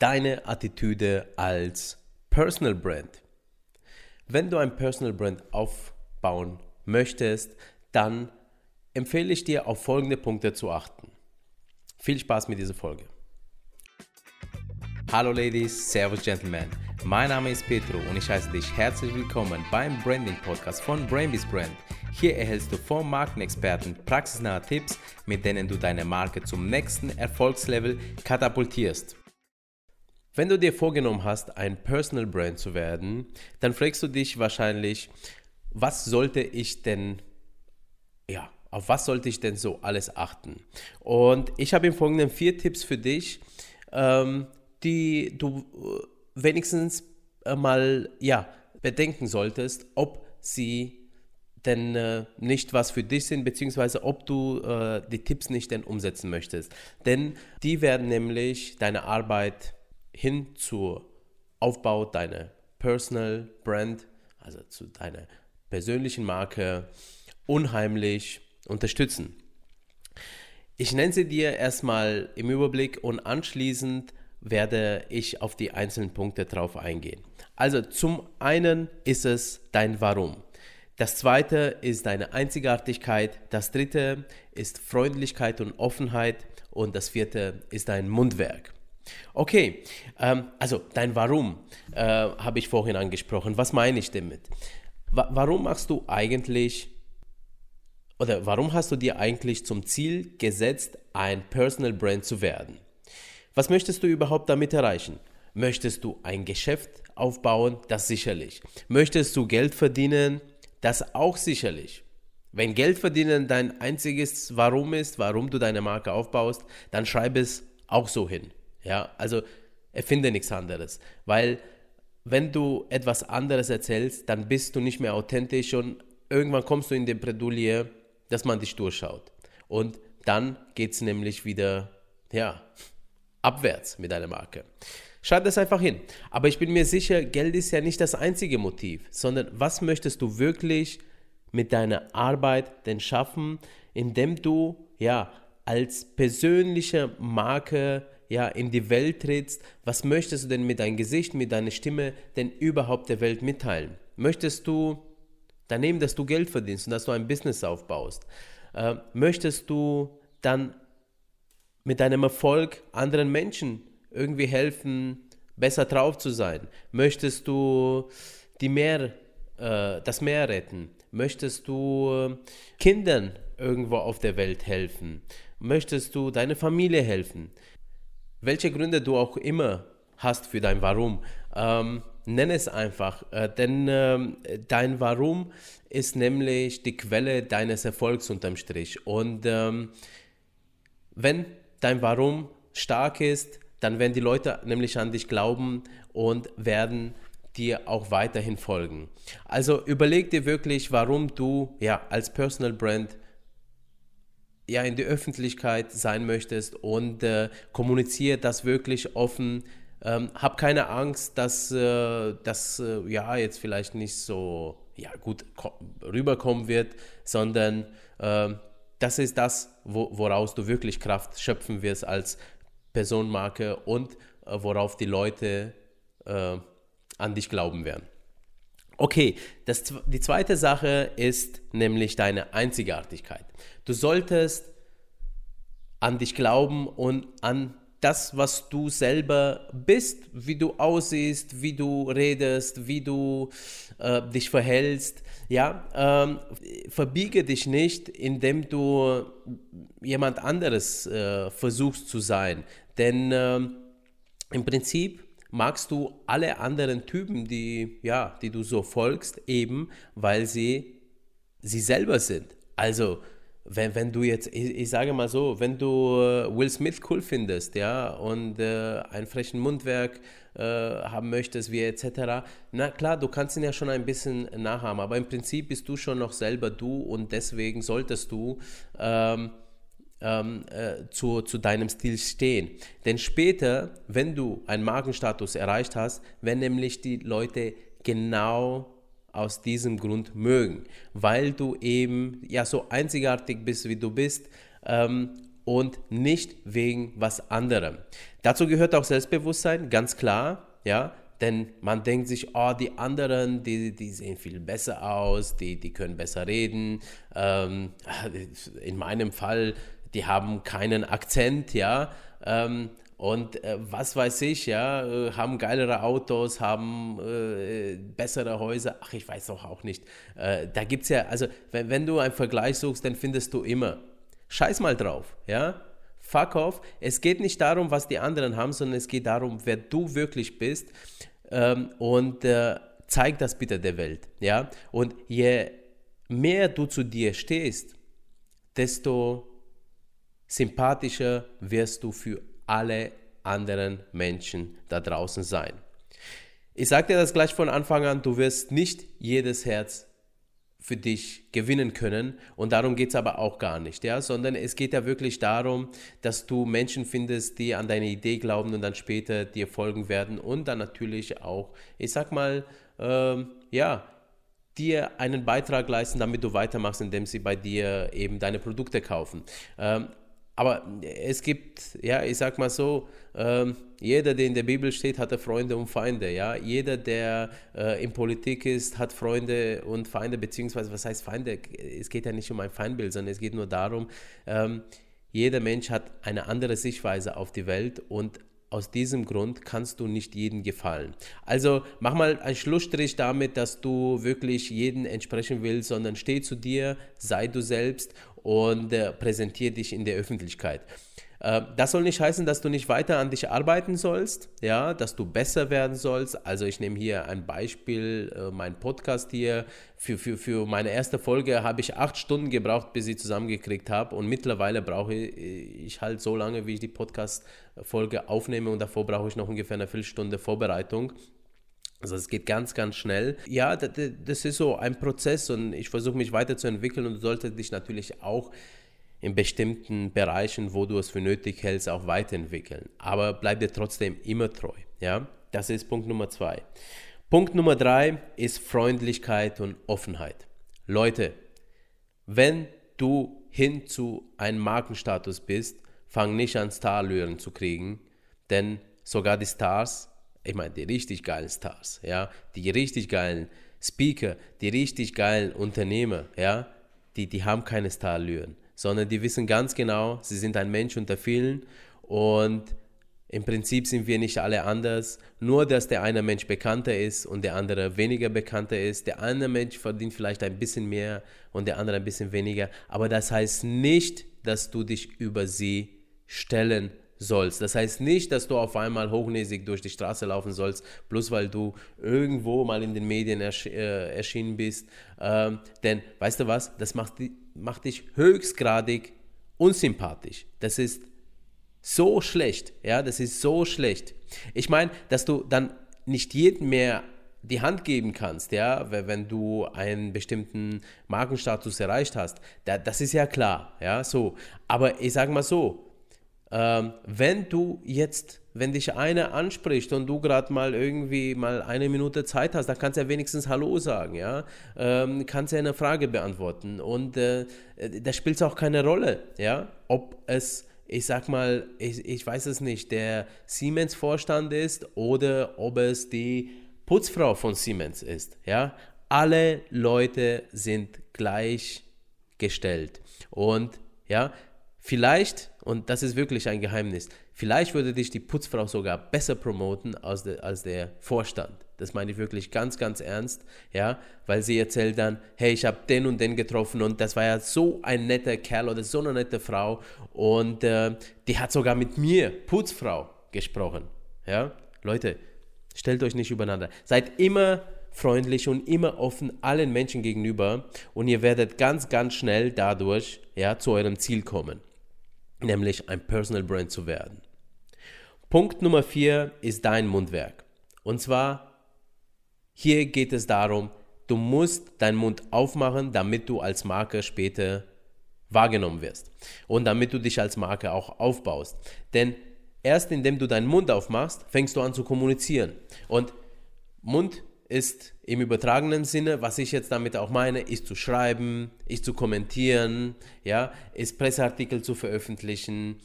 deine Attitüde als Personal Brand. Wenn du ein Personal Brand aufbauen möchtest, dann empfehle ich dir auf folgende Punkte zu achten. Viel Spaß mit dieser Folge. Hallo Ladies, Servus Gentlemen. Mein Name ist Petro und ich heiße dich herzlich willkommen beim Branding Podcast von Brainbees Brand. Hier erhältst du vom Markenexperten praxisnahe Tipps, mit denen du deine Marke zum nächsten Erfolgslevel katapultierst. Wenn du dir vorgenommen hast, ein Personal Brand zu werden, dann fragst du dich wahrscheinlich, was sollte ich denn, ja, auf was sollte ich denn so alles achten? Und ich habe im Folgenden vier Tipps für dich, ähm, die du äh, wenigstens mal, ja, bedenken solltest, ob sie denn äh, nicht was für dich sind, beziehungsweise ob du äh, die Tipps nicht denn umsetzen möchtest. Denn die werden nämlich deine Arbeit hin zu Aufbau deiner Personal Brand, also zu deiner persönlichen Marke, unheimlich unterstützen. Ich nenne sie dir erstmal im Überblick und anschließend werde ich auf die einzelnen Punkte drauf eingehen. Also zum einen ist es dein Warum. Das zweite ist deine Einzigartigkeit. Das dritte ist Freundlichkeit und Offenheit. Und das vierte ist dein Mundwerk. Okay, ähm, also dein Warum äh, habe ich vorhin angesprochen. Was meine ich damit? Wa warum machst du eigentlich oder warum hast du dir eigentlich zum Ziel gesetzt, ein Personal Brand zu werden? Was möchtest du überhaupt damit erreichen? Möchtest du ein Geschäft aufbauen? Das sicherlich. Möchtest du Geld verdienen? Das auch sicherlich. Wenn Geld verdienen dein einziges Warum ist, warum du deine Marke aufbaust, dann schreib es auch so hin. Ja, also erfinde nichts anderes, weil wenn du etwas anderes erzählst, dann bist du nicht mehr authentisch und irgendwann kommst du in die Bredouille, dass man dich durchschaut. Und dann geht es nämlich wieder, ja, abwärts mit deiner Marke. Schreib das einfach hin. Aber ich bin mir sicher, Geld ist ja nicht das einzige Motiv, sondern was möchtest du wirklich mit deiner Arbeit denn schaffen, indem du ja als persönliche Marke ja, in die Welt trittst, was möchtest du denn mit deinem Gesicht, mit deiner Stimme denn überhaupt der Welt mitteilen? Möchtest du daneben, dass du Geld verdienst und dass du ein Business aufbaust? Äh, möchtest du dann mit deinem Erfolg anderen Menschen irgendwie helfen, besser drauf zu sein? Möchtest du die Meer, äh, das Meer retten? Möchtest du Kindern irgendwo auf der Welt helfen? Möchtest du deiner Familie helfen? Welche Gründe du auch immer hast für dein Warum, ähm, nenn es einfach, äh, denn ähm, dein Warum ist nämlich die Quelle deines Erfolgs unterm Strich. Und ähm, wenn dein Warum stark ist, dann werden die Leute nämlich an dich glauben und werden dir auch weiterhin folgen. Also überleg dir wirklich, warum du ja als Personal Brand ja in die Öffentlichkeit sein möchtest und äh, kommuniziere das wirklich offen. Ähm, hab keine Angst, dass äh, das äh, ja jetzt vielleicht nicht so ja, gut rüberkommen wird, sondern äh, das ist das, wo, woraus du wirklich Kraft schöpfen wirst als Personenmarke und äh, worauf die Leute äh, an dich glauben werden. Okay, das, die zweite Sache ist nämlich deine Einzigartigkeit. Du solltest an dich glauben und an das, was du selber bist, wie du aussiehst, wie du redest, wie du äh, dich verhältst. Ja, ähm, verbiege dich nicht, indem du jemand anderes äh, versuchst zu sein. Denn äh, im Prinzip magst du alle anderen Typen, die, ja, die du so folgst, eben weil sie sie selber sind. Also, wenn, wenn du jetzt, ich, ich sage mal so, wenn du äh, Will Smith cool findest, ja, und äh, einen frechen Mundwerk äh, haben möchtest, wie etc., na klar, du kannst ihn ja schon ein bisschen nachahmen, aber im Prinzip bist du schon noch selber du und deswegen solltest du ähm, ähm, äh, zu, zu deinem Stil stehen. Denn später, wenn du einen Markenstatus erreicht hast, werden nämlich die Leute genau aus diesem Grund mögen, weil du eben ja so einzigartig bist, wie du bist ähm, und nicht wegen was anderem. Dazu gehört auch Selbstbewusstsein, ganz klar, ja, denn man denkt sich, oh, die anderen, die, die sehen viel besser aus, die, die können besser reden. Ähm, in meinem Fall, die haben keinen Akzent, ja. Ähm, und äh, was weiß ich, ja, äh, haben geilere Autos, haben äh, bessere Häuser. Ach, ich weiß auch, auch nicht. Äh, da gibt es ja, also wenn, wenn du einen Vergleich suchst, dann findest du immer. Scheiß mal drauf, ja. Fuck off. Es geht nicht darum, was die anderen haben, sondern es geht darum, wer du wirklich bist ähm, und äh, zeig das bitte der Welt. Ja? Und je mehr du zu dir stehst, desto sympathischer wirst du für alle anderen Menschen da draußen sein. Ich sage dir das gleich von Anfang an, du wirst nicht jedes Herz für dich gewinnen können. Und darum geht es aber auch gar nicht, ja, sondern es geht ja wirklich darum, dass du Menschen findest, die an deine Idee glauben und dann später dir folgen werden und dann natürlich auch, ich sag mal, ähm, ja, dir einen Beitrag leisten, damit du weitermachst, indem sie bei dir eben deine Produkte kaufen. Ähm, aber es gibt, ja, ich sag mal so, ähm, jeder, der in der Bibel steht, hatte Freunde und Feinde. Ja? Jeder, der äh, in Politik ist, hat Freunde und Feinde, beziehungsweise was heißt Feinde? Es geht ja nicht um ein Feindbild, sondern es geht nur darum, ähm, jeder Mensch hat eine andere Sichtweise auf die Welt und aus diesem Grund kannst du nicht jedem gefallen. Also mach mal einen Schlussstrich damit, dass du wirklich jeden entsprechen willst, sondern steh zu dir, sei du selbst und äh, präsentiere dich in der Öffentlichkeit. Äh, das soll nicht heißen, dass du nicht weiter an dich arbeiten sollst, ja, dass du besser werden sollst. Also ich nehme hier ein Beispiel, äh, mein Podcast hier. Für, für, für meine erste Folge habe ich acht Stunden gebraucht, bis ich zusammengekriegt habe. Und mittlerweile brauche ich halt so lange, wie ich die Podcast-Folge aufnehme. Und davor brauche ich noch ungefähr eine Viertelstunde Vorbereitung. Also es geht ganz, ganz schnell. Ja, das ist so ein Prozess und ich versuche mich weiterzuentwickeln und du solltest dich natürlich auch in bestimmten Bereichen, wo du es für nötig hältst, auch weiterentwickeln. Aber bleib dir trotzdem immer treu. Ja, das ist Punkt Nummer zwei. Punkt Nummer drei ist Freundlichkeit und Offenheit. Leute, wenn du hin zu einem Markenstatus bist, fang nicht an Starlöhren zu kriegen, denn sogar die Stars ich meine, die richtig geilen Stars, ja, die richtig geilen Speaker, die richtig geilen Unternehmer, ja, die, die haben keine Starallüren, sondern die wissen ganz genau, sie sind ein Mensch unter vielen und im Prinzip sind wir nicht alle anders, nur dass der eine Mensch bekannter ist und der andere weniger bekannter ist. Der eine Mensch verdient vielleicht ein bisschen mehr und der andere ein bisschen weniger, aber das heißt nicht, dass du dich über sie stellen sollst. Das heißt nicht, dass du auf einmal hochnäsig durch die Straße laufen sollst, bloß weil du irgendwo mal in den Medien ersch äh, erschienen bist. Ähm, denn weißt du was, das macht, macht dich höchstgradig unsympathisch. Das ist so schlecht, ja, das ist so schlecht. Ich meine, dass du dann nicht jedem mehr die Hand geben kannst, ja, wenn du einen bestimmten Markenstatus erreicht hast, das ist ja klar, ja, so. Aber ich sage mal so, ähm, wenn du jetzt, wenn dich einer anspricht und du gerade mal irgendwie mal eine Minute Zeit hast, dann kannst du ja wenigstens Hallo sagen, ja, ähm, kannst ja eine Frage beantworten und äh, da spielt es auch keine Rolle, ja, ob es ich sag mal, ich, ich weiß es nicht, der Siemens-Vorstand ist oder ob es die Putzfrau von Siemens ist. Ja? Alle Leute sind gleichgestellt. Und ja, Vielleicht, und das ist wirklich ein Geheimnis, vielleicht würde dich die Putzfrau sogar besser promoten als, de, als der Vorstand. Das meine ich wirklich ganz, ganz ernst, ja, weil sie erzählt dann, hey, ich habe den und den getroffen und das war ja so ein netter Kerl oder so eine nette Frau und äh, die hat sogar mit mir, Putzfrau, gesprochen, ja. Leute, stellt euch nicht übereinander. Seid immer freundlich und immer offen allen Menschen gegenüber und ihr werdet ganz, ganz schnell dadurch ja, zu eurem Ziel kommen nämlich ein Personal Brand zu werden. Punkt Nummer vier ist dein Mundwerk. Und zwar, hier geht es darum, du musst deinen Mund aufmachen, damit du als Marke später wahrgenommen wirst. Und damit du dich als Marke auch aufbaust. Denn erst indem du deinen Mund aufmachst, fängst du an zu kommunizieren. Und Mund ist im übertragenen Sinne, was ich jetzt damit auch meine, ist zu schreiben, ist zu kommentieren, ja, ist Presseartikel zu veröffentlichen,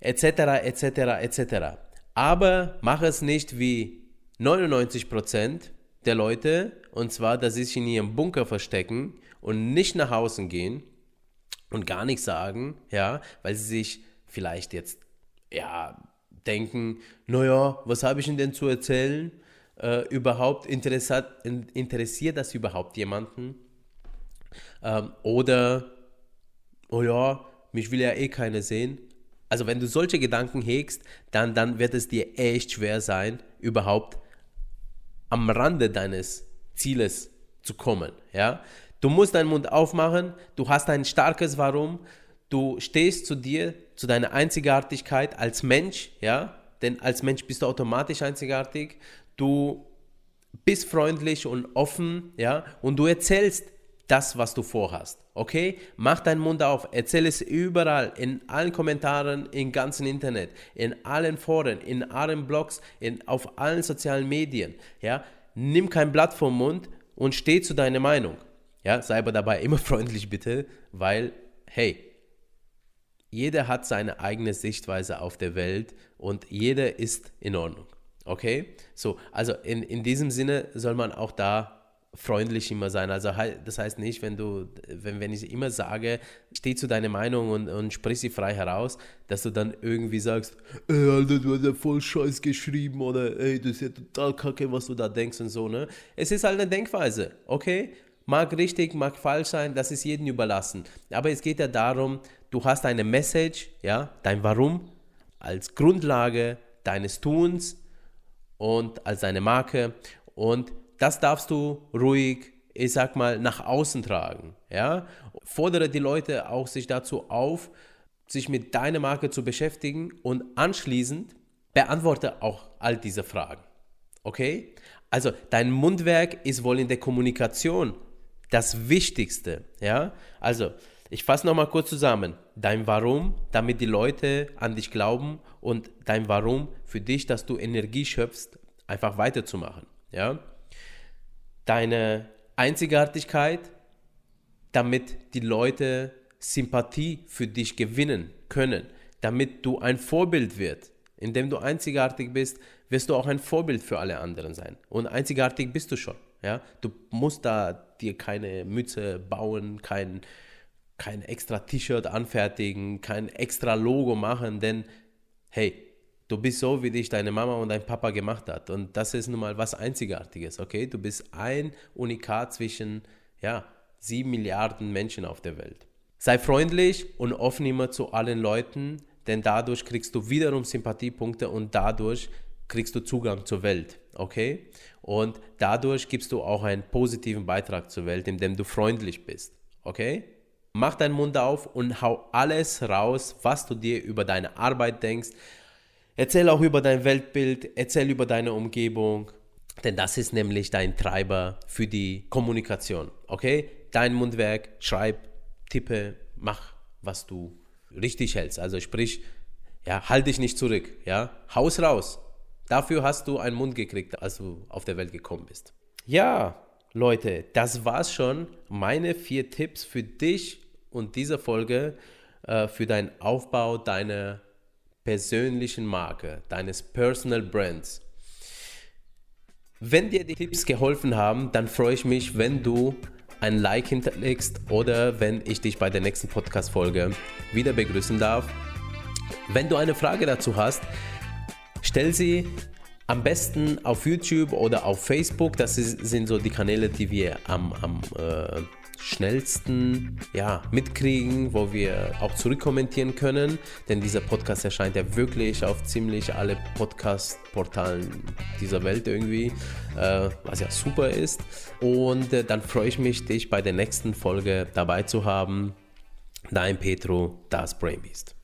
etc., etc., etc. Aber mach es nicht wie 99% der Leute, und zwar, dass sie sich in ihrem Bunker verstecken und nicht nach außen gehen und gar nichts sagen, ja, weil sie sich vielleicht jetzt, ja, denken, naja, was habe ich denn zu erzählen? Äh, überhaupt interessiert, interessiert das überhaupt jemanden? Ähm, oder, oh ja, mich will ja eh keiner sehen. Also wenn du solche Gedanken hegst, dann, dann wird es dir echt schwer sein, überhaupt am Rande deines Zieles zu kommen. Ja? Du musst deinen Mund aufmachen, du hast ein starkes Warum, du stehst zu dir, zu deiner Einzigartigkeit als Mensch, ja, denn als Mensch bist du automatisch einzigartig. Du bist freundlich und offen, ja, und du erzählst das, was du vorhast. Okay? Mach deinen Mund auf, erzähl es überall, in allen Kommentaren, im ganzen Internet, in allen Foren, in allen Blogs, in, auf allen sozialen Medien. Ja? Nimm kein Blatt vom Mund und steh zu deiner Meinung. Ja? Sei aber dabei immer freundlich, bitte, weil, hey, jeder hat seine eigene Sichtweise auf der Welt und jeder ist in Ordnung. Okay? So, also in, in diesem Sinne soll man auch da freundlich immer sein. Also das heißt nicht, wenn du, wenn, wenn ich immer sage, steh zu deiner Meinung und, und sprich sie frei heraus, dass du dann irgendwie sagst, ey, Alter, du hast ja voll Scheiß geschrieben oder ey, das ist ja total kacke, was du da denkst und so, ne? Es ist halt eine Denkweise, okay? Mag richtig, mag falsch sein, das ist jedem überlassen. Aber es geht ja darum, du hast eine Message, ja, dein Warum als Grundlage deines Tuns und als deine Marke und das darfst du ruhig, ich sag mal, nach außen tragen. Ja? Fordere die Leute auch sich dazu auf, sich mit deiner Marke zu beschäftigen und anschließend beantworte auch all diese Fragen. Okay? Also dein Mundwerk ist wohl in der Kommunikation das Wichtigste. Ja? Also ich fasse nochmal kurz zusammen. Dein Warum, damit die Leute an dich glauben und dein Warum für dich, dass du Energie schöpfst, einfach weiterzumachen. Ja? deine Einzigartigkeit, damit die Leute Sympathie für dich gewinnen können, damit du ein Vorbild wirst. Indem du einzigartig bist, wirst du auch ein Vorbild für alle anderen sein. Und einzigartig bist du schon. Ja? Du musst da dir keine Mütze bauen, kein, kein extra T-Shirt anfertigen, kein extra Logo machen, denn hey, Du bist so, wie dich deine Mama und dein Papa gemacht hat. Und das ist nun mal was Einzigartiges, okay? Du bist ein Unikat zwischen, ja, sieben Milliarden Menschen auf der Welt. Sei freundlich und offen immer zu allen Leuten, denn dadurch kriegst du wiederum Sympathiepunkte und dadurch kriegst du Zugang zur Welt, okay? Und dadurch gibst du auch einen positiven Beitrag zur Welt, indem du freundlich bist, okay? Mach deinen Mund auf und hau alles raus, was du dir über deine Arbeit denkst, Erzähl auch über dein Weltbild, erzähl über deine Umgebung, denn das ist nämlich dein Treiber für die Kommunikation. Okay? Dein Mundwerk, schreib, tippe, mach, was du richtig hältst. Also sprich, ja, halt dich nicht zurück, ja? Haus raus. Dafür hast du einen Mund gekriegt, als du auf der Welt gekommen bist. Ja, Leute, das war's schon. Meine vier Tipps für dich und diese Folge äh, für deinen Aufbau deiner persönlichen Marke, deines Personal Brands. Wenn dir die Tipps geholfen haben, dann freue ich mich, wenn du ein Like hinterlegst oder wenn ich dich bei der nächsten Podcast-Folge wieder begrüßen darf. Wenn du eine Frage dazu hast, stell sie am besten auf YouTube oder auf Facebook. Das sind so die Kanäle, die wir am, am äh, schnellsten ja, mitkriegen, wo wir auch zurückkommentieren können. Denn dieser Podcast erscheint ja wirklich auf ziemlich alle Podcast-Portalen dieser Welt irgendwie, äh, was ja super ist. Und äh, dann freue ich mich, dich bei der nächsten Folge dabei zu haben. Dein Petro, das Brainbeast.